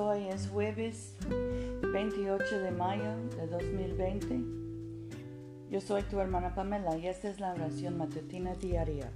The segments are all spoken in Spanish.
hoy es jueves 28 de mayo de 2020. Yo soy tu hermana Pamela y esta es la oración matutina diaria.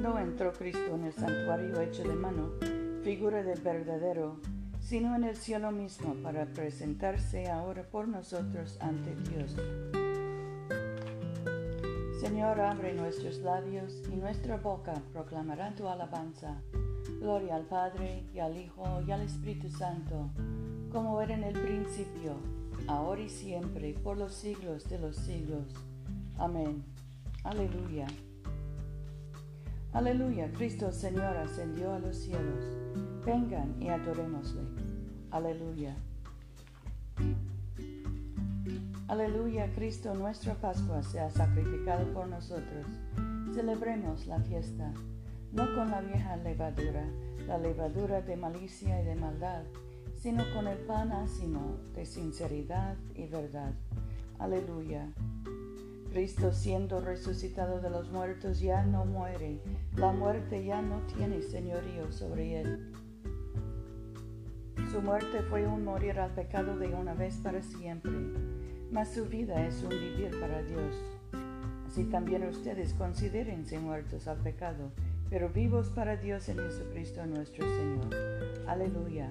No entró Cristo en el santuario hecho de mano, figura del verdadero, sino en el cielo mismo para presentarse ahora por nosotros ante Dios. Señor, abre nuestros labios y nuestra boca proclamará tu alabanza. Gloria al Padre y al Hijo y al Espíritu Santo, como era en el principio, ahora y siempre, por los siglos de los siglos. Amén. Aleluya. Aleluya, Cristo Señor ascendió a los cielos. Vengan y adorémosle. Aleluya. Aleluya, Cristo nuestra Pascua se ha sacrificado por nosotros. Celebremos la fiesta, no con la vieja levadura, la levadura de malicia y de maldad, sino con el pan ácimo de sinceridad y verdad. Aleluya. Cristo siendo resucitado de los muertos ya no muere, la muerte ya no tiene señorío sobre él. Su muerte fue un morir al pecado de una vez para siempre, mas su vida es un vivir para Dios. Así también ustedes considérense muertos al pecado, pero vivos para Dios en Jesucristo nuestro Señor. Aleluya.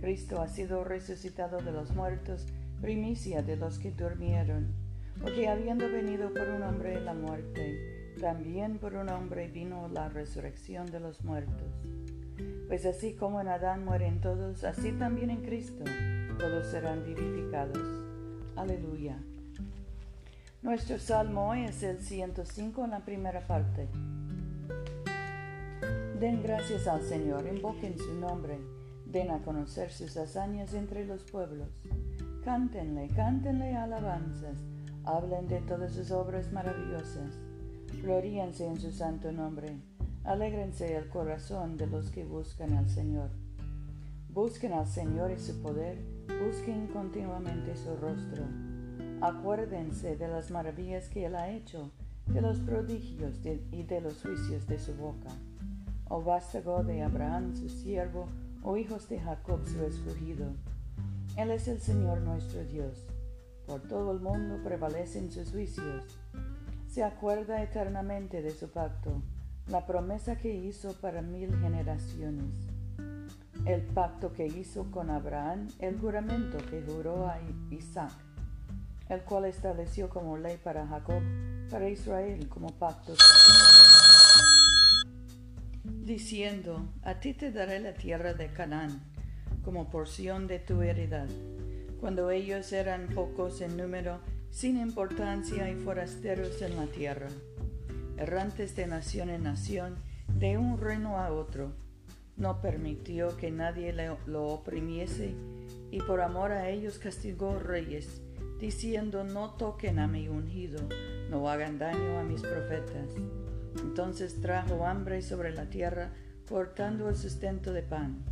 Cristo ha sido resucitado de los muertos, primicia de los que durmieron porque habiendo venido por un hombre la muerte, también por un hombre vino la resurrección de los muertos. Pues así como en Adán mueren todos, así también en Cristo todos serán vivificados. Aleluya. Nuestro salmo es el 105 en la primera parte. Den gracias al Señor, invoquen su nombre, den a conocer sus hazañas entre los pueblos. Cántenle, cántenle alabanzas hablen de todas sus obras maravillosas, gloríense en su santo nombre, alégrense el corazón de los que buscan al Señor. Busquen al Señor y su poder, busquen continuamente su rostro. Acuérdense de las maravillas que Él ha hecho, de los prodigios y de los juicios de su boca. Oh vástago de Abraham su siervo, oh hijos de Jacob su escogido. Él es el Señor nuestro Dios por todo el mundo prevalecen sus juicios. Se acuerda eternamente de su pacto, la promesa que hizo para mil generaciones. El pacto que hizo con Abraham, el juramento que juró a Isaac, el cual estableció como ley para Jacob, para Israel como pacto diciendo, a ti te daré la tierra de Canaán como porción de tu heredad cuando ellos eran pocos en número, sin importancia y forasteros en la tierra, errantes de nación en nación, de un reino a otro. No permitió que nadie lo oprimiese y por amor a ellos castigó reyes, diciendo no toquen a mi ungido, no hagan daño a mis profetas. Entonces trajo hambre sobre la tierra, cortando el sustento de pan.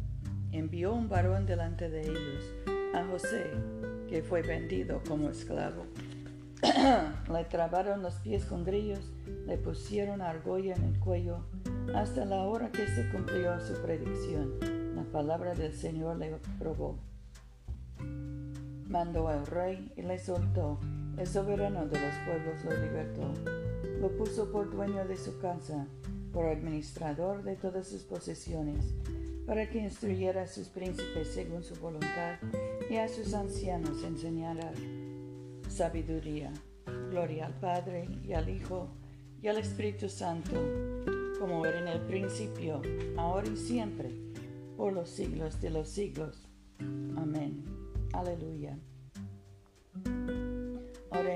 Envió un varón delante de ellos, a José, que fue vendido como esclavo. le trabaron los pies con grillos, le pusieron argolla en el cuello, hasta la hora que se cumplió su predicción. La palabra del Señor le probó. Mandó al rey y le soltó. El soberano de los pueblos lo libertó. Lo puso por dueño de su casa, por administrador de todas sus posesiones para que instruyera a sus príncipes según su voluntad y a sus ancianos enseñara sabiduría. Gloria al Padre y al Hijo y al Espíritu Santo, como era en el principio, ahora y siempre, por los siglos de los siglos. Amén. Aleluya.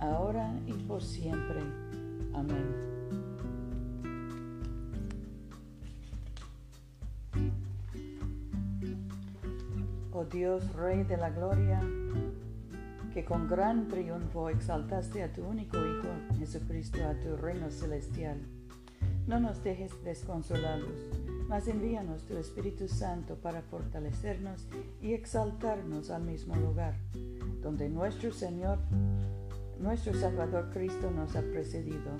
ahora y por siempre. Amén. oh Dios, Rey de la Gloria, que con gran triunfo exaltaste a tu único Hijo, Jesucristo, a tu reino celestial. No nos dejes desconsolados, mas envíanos tu Espíritu Santo para fortalecernos y exaltarnos al mismo lugar, donde nuestro Señor, nuestro Salvador Cristo nos ha precedido,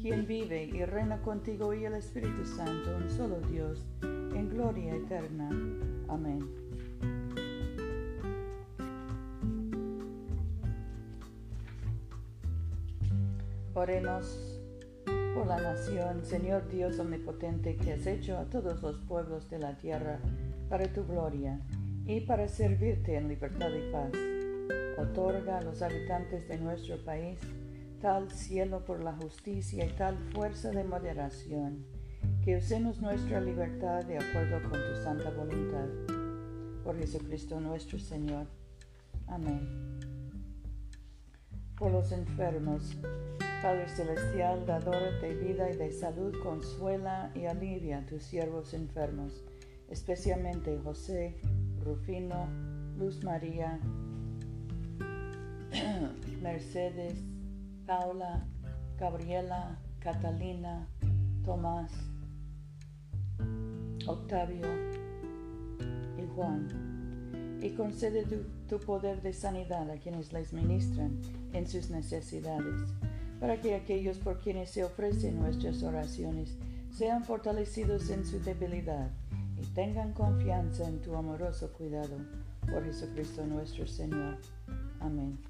quien vive y reina contigo y el Espíritu Santo, un solo Dios, en gloria eterna. Amén. Oremos por la nación, Señor Dios omnipotente, que has hecho a todos los pueblos de la tierra para tu gloria y para servirte en libertad y paz. Otorga a los habitantes de nuestro país tal cielo por la justicia y tal fuerza de moderación, que usemos nuestra libertad de acuerdo con tu santa voluntad. Por Jesucristo nuestro Señor. Amén. Por los enfermos, Padre Celestial, dador de vida y de salud, consuela y alivia a tus siervos enfermos, especialmente José, Rufino, Luz María, Mercedes, Paula, Gabriela, Catalina, Tomás, Octavio y Juan. Y concede tu, poder de sanidad a quienes les ministran en sus necesidades para que aquellos por quienes se ofrecen nuestras oraciones sean fortalecidos en su debilidad y tengan confianza en tu amoroso cuidado. Por Jesucristo nuestro Señor. Amén.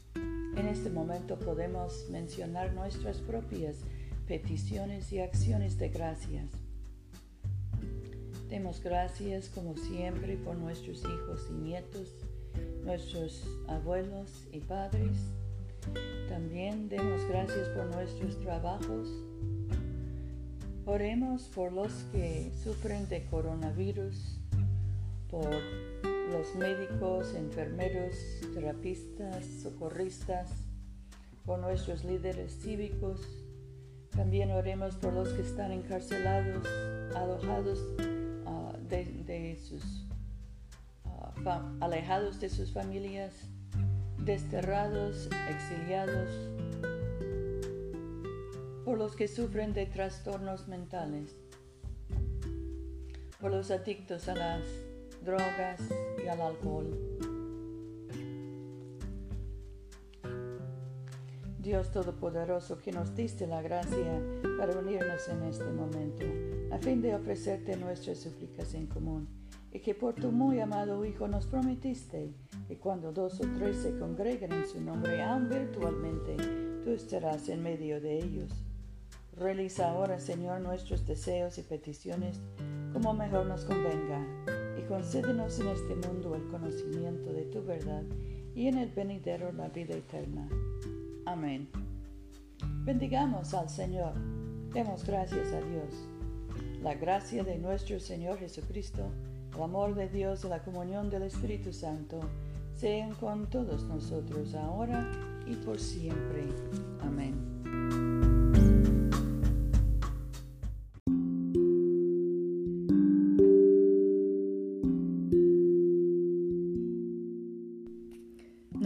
En este momento podemos mencionar nuestras propias peticiones y acciones de gracias. Demos gracias como siempre por nuestros hijos y nietos, nuestros abuelos y padres, también demos gracias por nuestros trabajos. Oremos por los que sufren de coronavirus, por los médicos, enfermeros, terapistas, socorristas, por nuestros líderes cívicos. También oremos por los que están encarcelados, alojados ah, de, sus, ah, alejados de sus familias desterrados, exiliados, por los que sufren de trastornos mentales, por los adictos a las drogas y al alcohol. Dios Todopoderoso, que nos diste la gracia para unirnos en este momento, a fin de ofrecerte nuestras súplicas en común, y que por tu muy amado Hijo nos prometiste y cuando dos o tres se congregan en su nombre, aun virtualmente, tú estarás en medio de ellos. Realiza ahora, Señor, nuestros deseos y peticiones como mejor nos convenga, concédenos en este mundo el conocimiento de tu verdad y en el venidero la vida eterna. Amén. Bendigamos al Señor. Demos gracias a Dios. La gracia de nuestro Señor Jesucristo, el amor de Dios y la comunión del Espíritu Santo sean con todos nosotros ahora y por siempre. Amén.